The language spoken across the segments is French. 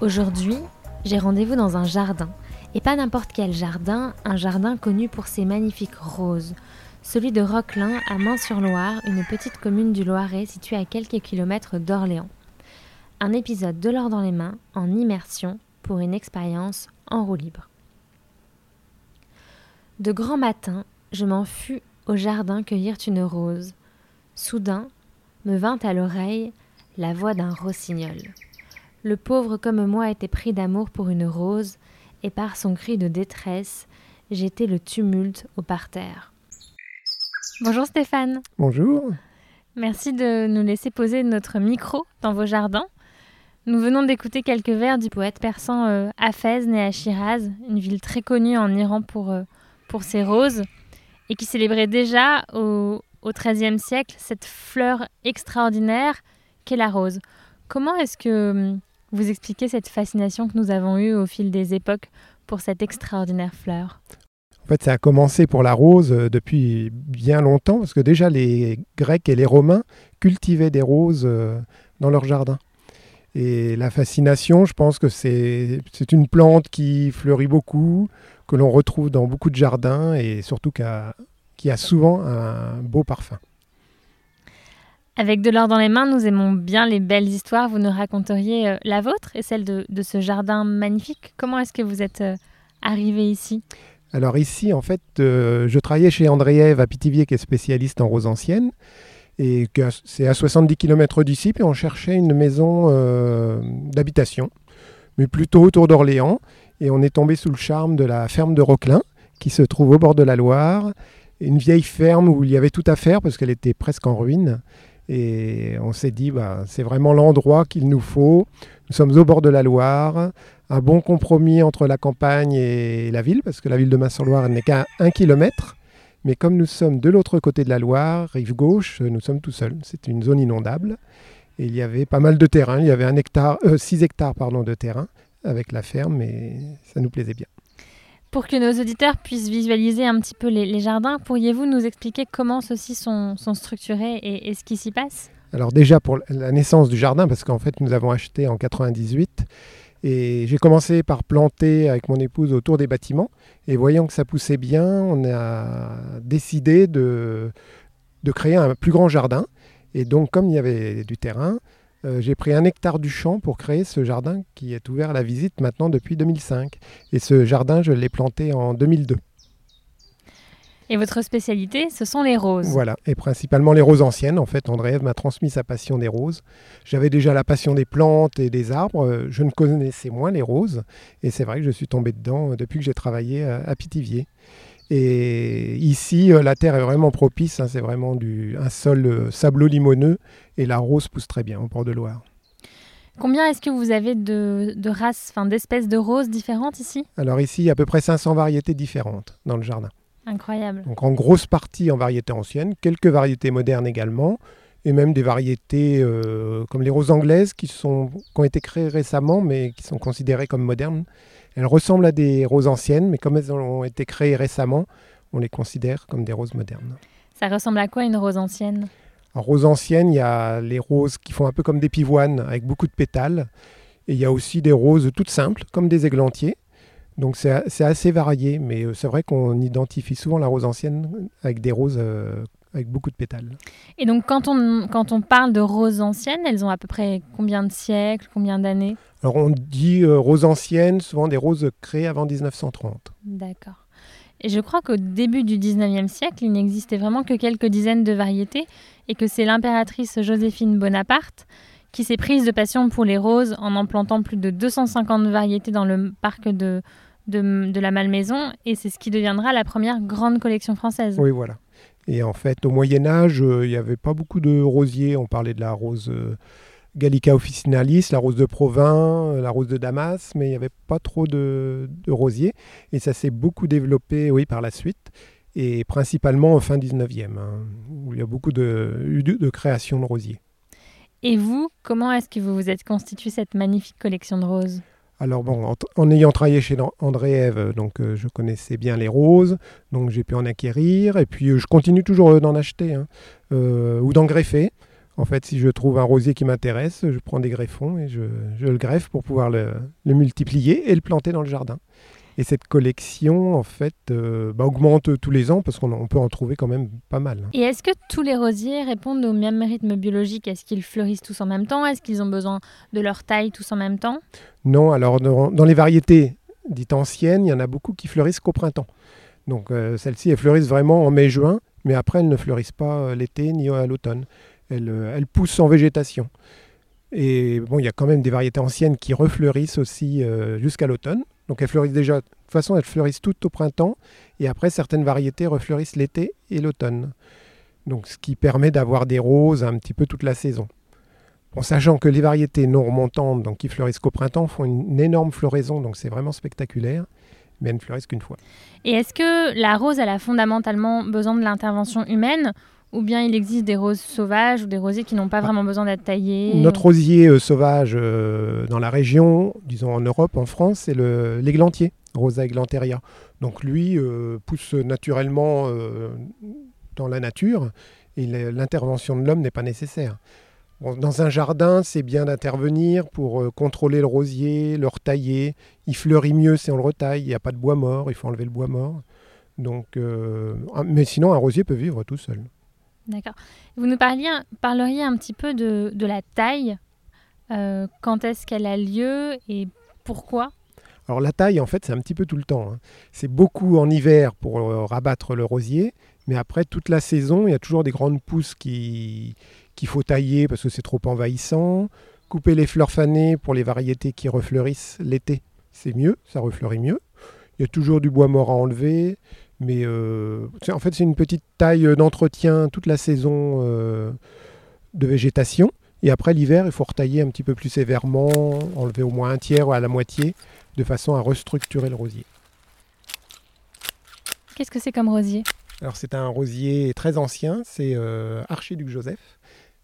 Aujourd'hui, j'ai rendez-vous dans un jardin. Et pas n'importe quel jardin, un jardin connu pour ses magnifiques roses. Celui de Roquelin, à Main-sur-Loire, une petite commune du Loiret située à quelques kilomètres d'Orléans. Un épisode de l'or dans les mains, en immersion, pour une expérience en roue libre. De grand matin, je m'en fus au jardin cueillir une rose. Soudain, me vint à l'oreille la voix d'un rossignol. Le pauvre comme moi était pris d'amour pour une rose, et par son cri de détresse, j'étais le tumulte au parterre. Bonjour Stéphane. Bonjour. Merci de nous laisser poser notre micro dans vos jardins. Nous venons d'écouter quelques vers du poète persan euh, Hafez, né à Shiraz, une ville très connue en Iran pour, euh, pour ses roses, et qui célébrait déjà au, au XIIIe siècle cette fleur extraordinaire qu'est la rose. Comment est-ce que hum, vous expliquez cette fascination que nous avons eue au fil des époques pour cette extraordinaire fleur En fait, ça a commencé pour la rose euh, depuis bien longtemps, parce que déjà les Grecs et les Romains cultivaient des roses euh, dans leur jardin. Et la fascination, je pense que c'est une plante qui fleurit beaucoup, que l'on retrouve dans beaucoup de jardins et surtout qui a, qui a souvent un beau parfum. Avec de l'or dans les mains, nous aimons bien les belles histoires. Vous nous raconteriez euh, la vôtre et celle de, ce jardin magnifique. Comment est-ce que vous êtes euh, arrivé ici? Alors ici, en fait, euh, je travaillais chez Andréève à Pithiviers, qui est spécialiste en roses anciennes. Et c'est à 70 km d'ici, puis on cherchait une maison d'habitation, mais plutôt autour d'Orléans. Et on est tombé sous le charme de la ferme de Roquelin, qui se trouve au bord de la Loire. Une vieille ferme où il y avait tout à faire, parce qu'elle était presque en ruine. Et on s'est dit, bah, c'est vraiment l'endroit qu'il nous faut. Nous sommes au bord de la Loire, un bon compromis entre la campagne et la ville, parce que la ville de Main-sur-Loire n'est qu'à un kilomètre. Mais comme nous sommes de l'autre côté de la Loire, rive gauche, nous sommes tout seuls. C'est une zone inondable. Et il y avait pas mal de terrain. Il y avait un hectare, 6 euh, hectares pardon, de terrain avec la ferme et ça nous plaisait bien. Pour que nos auditeurs puissent visualiser un petit peu les, jardins, pourriez-vous nous expliquer comment ceux-ci sont, structurés et, ce qui s'y passe? Alors déjà pour la naissance du jardin, parce qu'en fait nous avons acheté en 98 et j'ai commencé par planter avec mon épouse autour des bâtiments et voyant que ça poussait bien, on a décidé de, de créer un plus grand jardin. Et donc comme il y avait du terrain, euh, j'ai pris un hectare du champ pour créer ce jardin qui est ouvert à la visite maintenant depuis 2005. Et ce jardin, je l'ai planté en 2002. Et votre spécialité, ce sont les roses. Voilà, et principalement les roses anciennes. En fait, André m'a transmis sa passion des roses. J'avais déjà la passion des plantes et des arbres. Je ne connaissais moins les roses. Et c'est vrai que je suis tombé dedans depuis que j'ai travaillé à Pithiviers. Et ici, euh, la terre est vraiment propice. Hein, c'est vraiment du, un sol euh, sablo-limoneux et la rose pousse très bien au port de Loire. Combien est-ce que vous avez de, de races, enfin d'espèces de roses différentes ici? Alors ici, il y a à peu près 500 variétés différentes dans le jardin. Incroyable. Donc en grosse partie en variétés anciennes, quelques variétés modernes également, et même des variétés euh, comme les roses anglaises qui, sont, qui ont été créées récemment mais qui sont considérées comme modernes. Elles ressemblent à des roses anciennes, mais comme elles ont été créées récemment, on les considère comme des roses modernes. Ça ressemble à quoi une rose ancienne? En rose ancienne, il y a les roses qui font un peu comme des pivoines, avec beaucoup de pétales. Et il y a aussi des roses toutes simples, comme des églantiers. Donc c'est assez varié, mais euh, c'est vrai qu'on identifie souvent la rose ancienne avec des roses euh, avec beaucoup de pétales. Et donc quand on, quand on parle de roses anciennes, elles ont à peu près combien de siècles, combien d'années? Alors on dit euh, roses anciennes, souvent des roses créées avant 1930. D'accord. Et je crois qu'au début du 19e siècle, il n'existait vraiment que quelques dizaines de variétés et que c'est l'impératrice Joséphine Bonaparte qui s'est prise de passion pour les roses en en plantant plus de 250 variétés dans le parc de, de, de la Malmaison et c'est ce qui deviendra la première grande collection française. Oui, voilà. Et en fait, au Moyen Âge, euh, il n'y avait pas beaucoup de rosiers. On parlait de la rose euh, Gallica officinalis, la rose de Provins, la rose de Damas, mais il n'y avait pas trop de, rosiers. Et ça s'est beaucoup développé, oui, par la suite, et principalement au fin 19e, hein, où il y a beaucoup de création de rosiers. Et vous, comment est-ce que vous vous êtes constitué cette magnifique collection de roses? Alors bon, en, ayant travaillé chez André Eve, donc euh, je connaissais bien les roses, donc j'ai pu en acquérir, et puis euh, je continue toujours euh, d'en acheter hein, ou d'en greffer. En fait, si je trouve un rosier qui m'intéresse, je prends des greffons et je, le greffe pour pouvoir le, multiplier et le planter dans le jardin. Et cette collection, en fait, euh, bah, augmente tous les ans parce qu'on peut en trouver quand même pas mal. Et est-ce que tous les rosiers répondent au même rythme biologique? Est-ce qu'ils fleurissent tous en même temps? Est-ce qu'ils ont besoin de leur taille tous en même temps? Non, alors dans, les variétés dites anciennes, il y en a beaucoup qui fleurissent qu'au printemps. Donc euh, celles-ci, elles fleurissent vraiment en mai-juin, mais après, elles ne fleurissent pas euh, l'été ni à l'automne. Elles, poussent en végétation. Et bon, il y a quand même des variétés anciennes qui refleurissent aussi jusqu'à l'automne. Donc elles fleurissent déjà, de toute façon elles fleurissent toutes au printemps et après certaines variétés refleurissent l'été et l'automne. Donc ce qui permet d'avoir des roses un petit peu toute la saison. En sachant que les variétés non remontantes, donc qui fleurissent qu'au printemps, font une énorme floraison, donc c'est vraiment spectaculaire, mais elles ne fleurissent qu'une fois. Et est-ce que la rose, elle a fondamentalement besoin de l'intervention humaine ou bien il existe des roses sauvages ou des rosiers qui n'ont pas ah. vraiment besoin d'être taillés Notre rosier euh, sauvage euh, dans la région, disons en Europe, en France, c'est l'églantier, Rosa eglanteria. Donc lui euh, pousse naturellement dans la nature et l'intervention de l'homme n'est pas nécessaire. dans un jardin, c'est bien d'intervenir pour contrôler le rosier, le retailler. Il fleurit mieux si on le retaille. Il n'y a pas de bois mort, il faut enlever le bois mort. Donc, mais sinon, un rosier peut vivre tout seul. D'accord. Vous nous parliez, parleriez un petit peu de, de la taille. Euh, quand est-ce qu'elle a lieu et pourquoi? Alors la taille, en fait, c'est un petit peu tout le temps. Hein. C'est beaucoup en hiver pour euh, rabattre le rosier, mais après, toute la saison, il y a toujours des grandes pousses qu'il faut tailler parce que c'est trop envahissant. Couper les fleurs fanées pour les variétés qui refleurissent l'été, c'est mieux, ça refleurit mieux. Il y a toujours du bois mort à enlever. Mais euh, en fait, c'est une petite taille d'entretien toute la saison euh, de végétation. Et après l'hiver, il faut retailler un petit peu plus sévèrement, enlever au moins un tiers ou à la moitié, de façon à restructurer le rosier. Qu'est-ce que c'est comme rosier? Alors c'est un rosier très ancien, c'est euh, Archiduc Joseph,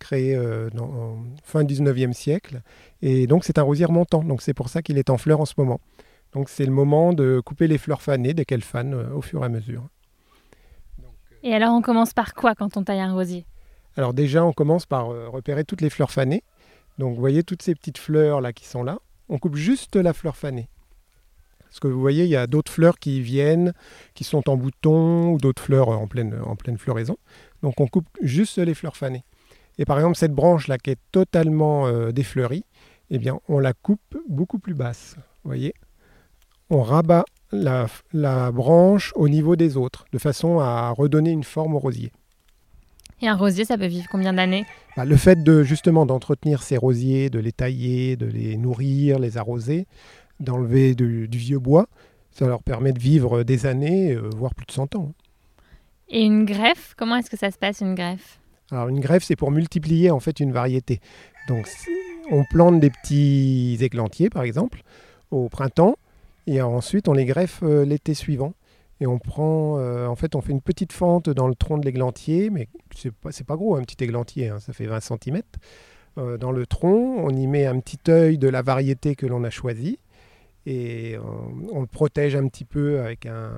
créé dans, fin 19e siècle. Et donc c'est un rosier remontant, donc c'est pour ça qu'il est en fleurs en ce moment. Donc c'est le moment de couper les fleurs fanées dès qu'elles fanent euh, au fur et à mesure. Euh, et alors on commence par quoi quand on taille un rosier? Alors déjà on commence par euh, repérer toutes les fleurs fanées. Donc vous voyez toutes ces petites fleurs là qui sont là. On coupe juste la fleur fanée. Parce que vous voyez, il y a d'autres fleurs qui viennent, qui sont en bouton, ou d'autres fleurs en pleine, en pleine floraison. Donc on coupe juste les fleurs fanées. Et par exemple, cette branche là qui est totalement défleurie, eh bien, on la coupe beaucoup plus basse. Vous voyez? On rabat la, branche au niveau des autres, de façon à redonner une forme au rosier. Et un rosier, ça peut vivre combien d'années? Bah, Le fait de justement d'entretenir ces rosiers, de les tailler, de les nourrir, les arroser, d'enlever du, vieux bois, ça leur permet de vivre des années, euh, voire plus de 100 ans. Et une greffe, comment est-ce que ça se passe une greffe? Alors une greffe, c'est pour multiplier en fait une variété. Donc on plante des petits églantiers par exemple au printemps et ensuite, on les greffe euh, l'été suivant. Et on prend, euh, en fait, on fait une petite fente dans le tronc de l'églantier, mais c'est pas, pas gros, un petit églantier, hein, ça fait 20 cm. Euh, dans le tronc, on y met un petit œil de la variété que l'on a choisie et on, le protège un petit peu avec un,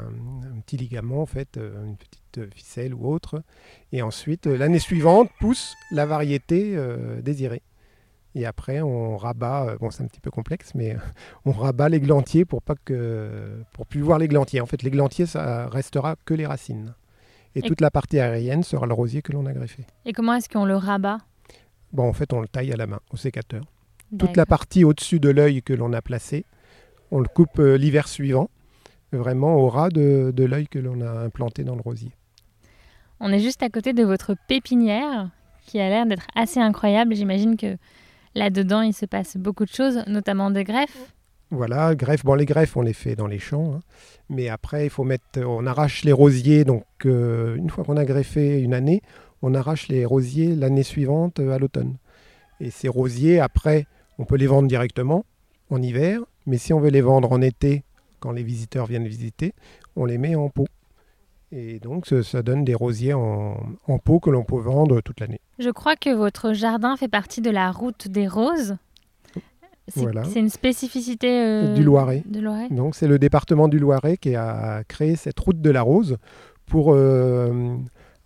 petit ligament, en fait, une petite ficelle ou autre. Et ensuite, l'année suivante, pousse la variété désirée. Et après, on rabat, euh, bon, c'est un petit peu complexe, mais on rabat l'églantier pour pas que, pour plus voir l'églantier. En fait, l'églantier, ça restera que les racines. Et, toute la partie aérienne sera le rosier que l'on a greffé. Et comment est-ce qu'on le rabat? Bon, en fait, on le taille à la main, au sécateur. Toute la partie au-dessus de l'œil que l'on a placé, on le coupe euh, l'hiver suivant, vraiment au ras de, de l'œil que l'on a implanté dans le rosier. On est juste à côté de votre pépinière, qui a l'air d'être assez incroyable. J'imagine que Là-dedans, il se passe beaucoup de choses, notamment des greffes. Voilà, greffes. Bon, les greffes, on les fait dans les champs. Hein. Mais après, il faut mettre. On arrache les rosiers. Donc, euh, une fois qu'on a greffé une année, on arrache les rosiers l'année suivante euh, à l'automne. Et ces rosiers, après, on peut les vendre directement en hiver, mais si on veut les vendre en été, quand les visiteurs viennent visiter, on les met en pot. Et donc, ça, donne des rosiers en, pot que l'on peut vendre toute l'année. Je crois que votre jardin fait partie de la route des roses. C'est une spécificité euh, du Loiret. Donc, c'est le département du Loiret qui a créé cette route de la rose pour euh,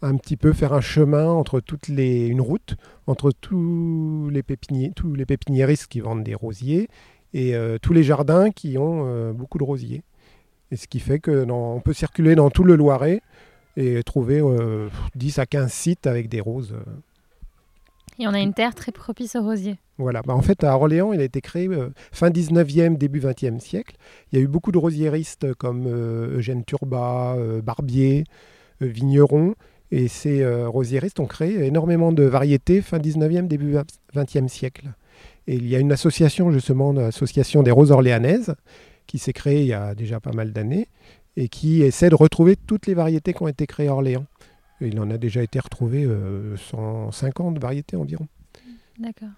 un petit peu faire un chemin entre toutes les, une route entre tous les pépiniers, tous les pépiniéristes qui vendent des rosiers et euh, tous les jardins qui ont beaucoup de rosiers. Et ce qui fait que on peut circuler dans tout le Loiret et trouver 10 à 15 sites avec des roses. Et on a une terre très propice aux rosiers. Voilà, bah en fait à Orléans, il a été créé fin 19e, début 20e siècle. Il y a eu beaucoup de rosieristes comme Eugène Turbat, Barbier, Vigneron, et ces euh, rosieristes ont créé énormément de variétés fin 19e, début 20e siècle. Et il y a une association, justement, l'association des roses orléanaises, qui s'est créée il y a déjà pas mal d'années, et qui essaie de retrouver toutes les variétés qui ont été créées à Orléans. il en a déjà été retrouvé 150 euh, variétés environ. D'accord.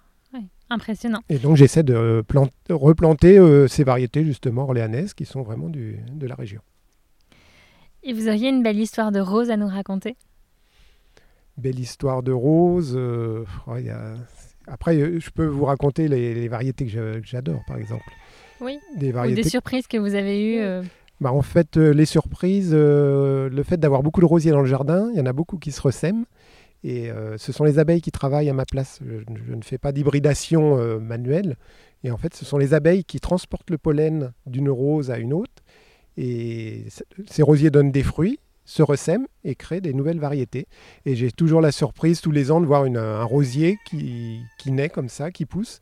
Impressionnant. Et donc j'essaie de replanter euh, ces variétés justement orléanaises qui sont vraiment du, de la région. Et vous auriez une belle histoire de rose à nous raconter? Belle histoire de rose. Euh, après, euh, je peux vous raconter les, variétés que j'adore, par exemple. Oui. Des variétés. Ou des surprises que vous avez eues. Euh. Bah, en fait, les surprises, le fait d'avoir beaucoup de rosiers dans le jardin, il y en a beaucoup qui se ressèment. Et ce sont les abeilles qui travaillent à ma place. Je, ne fais pas d'hybridation manuelle. Et en fait, ce sont les abeilles qui transportent le pollen d'une rose à une autre. Et ces rosiers donnent des fruits se ressèment et créent des nouvelles variétés. Et j'ai toujours la surprise tous les ans de voir un rosier qui, naît comme ça, qui pousse,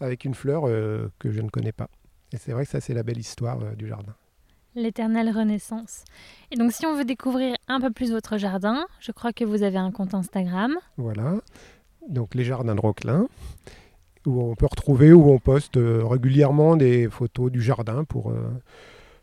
avec une fleur euh, que je ne connais pas. Et c'est vrai que ça, c'est la belle histoire euh, du jardin. L'éternelle renaissance. Et donc, si on veut découvrir un peu plus votre jardin, je crois que vous avez un compte Instagram. Voilà. Donc, les jardins de Roquelin, où on peut retrouver, où on poste euh, régulièrement des photos du jardin pour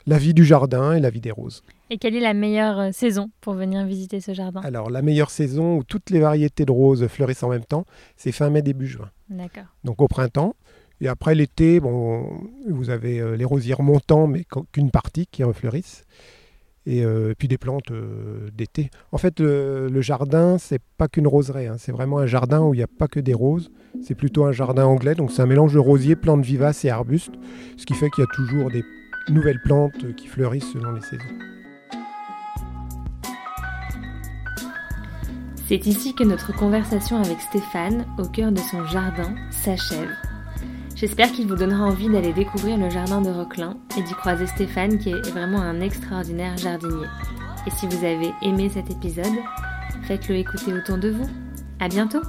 la vie du jardin et la vie des roses. Et quelle est la meilleure euh, saison pour venir visiter ce jardin? Alors, la meilleure saison où toutes les variétés de roses fleurissent en même temps, c'est fin mai, début juin. D'accord. Donc au printemps. Et après l'été, bon, vous avez euh, les rosiers montants, mais qu'une partie qui refleurissent. Et euh, puis des plantes d'été. En fait, le, jardin, c'est pas qu'une roseraie. Hein. C'est vraiment un jardin où il n'y a pas que des roses. C'est plutôt un jardin anglais. Donc c'est un mélange de rosiers, plantes vivaces et arbustes. Ce qui fait qu'il y a toujours des nouvelles plantes qui fleurissent selon les saisons. C'est ici que notre conversation avec Stéphane, au cœur de son jardin, s'achève. J'espère qu'il vous donnera envie d'aller découvrir le jardin de Roquelin et d'y croiser Stéphane qui est vraiment un extraordinaire jardinier. Et si vous avez aimé cet épisode, faites-le écouter autour de vous. À bientôt!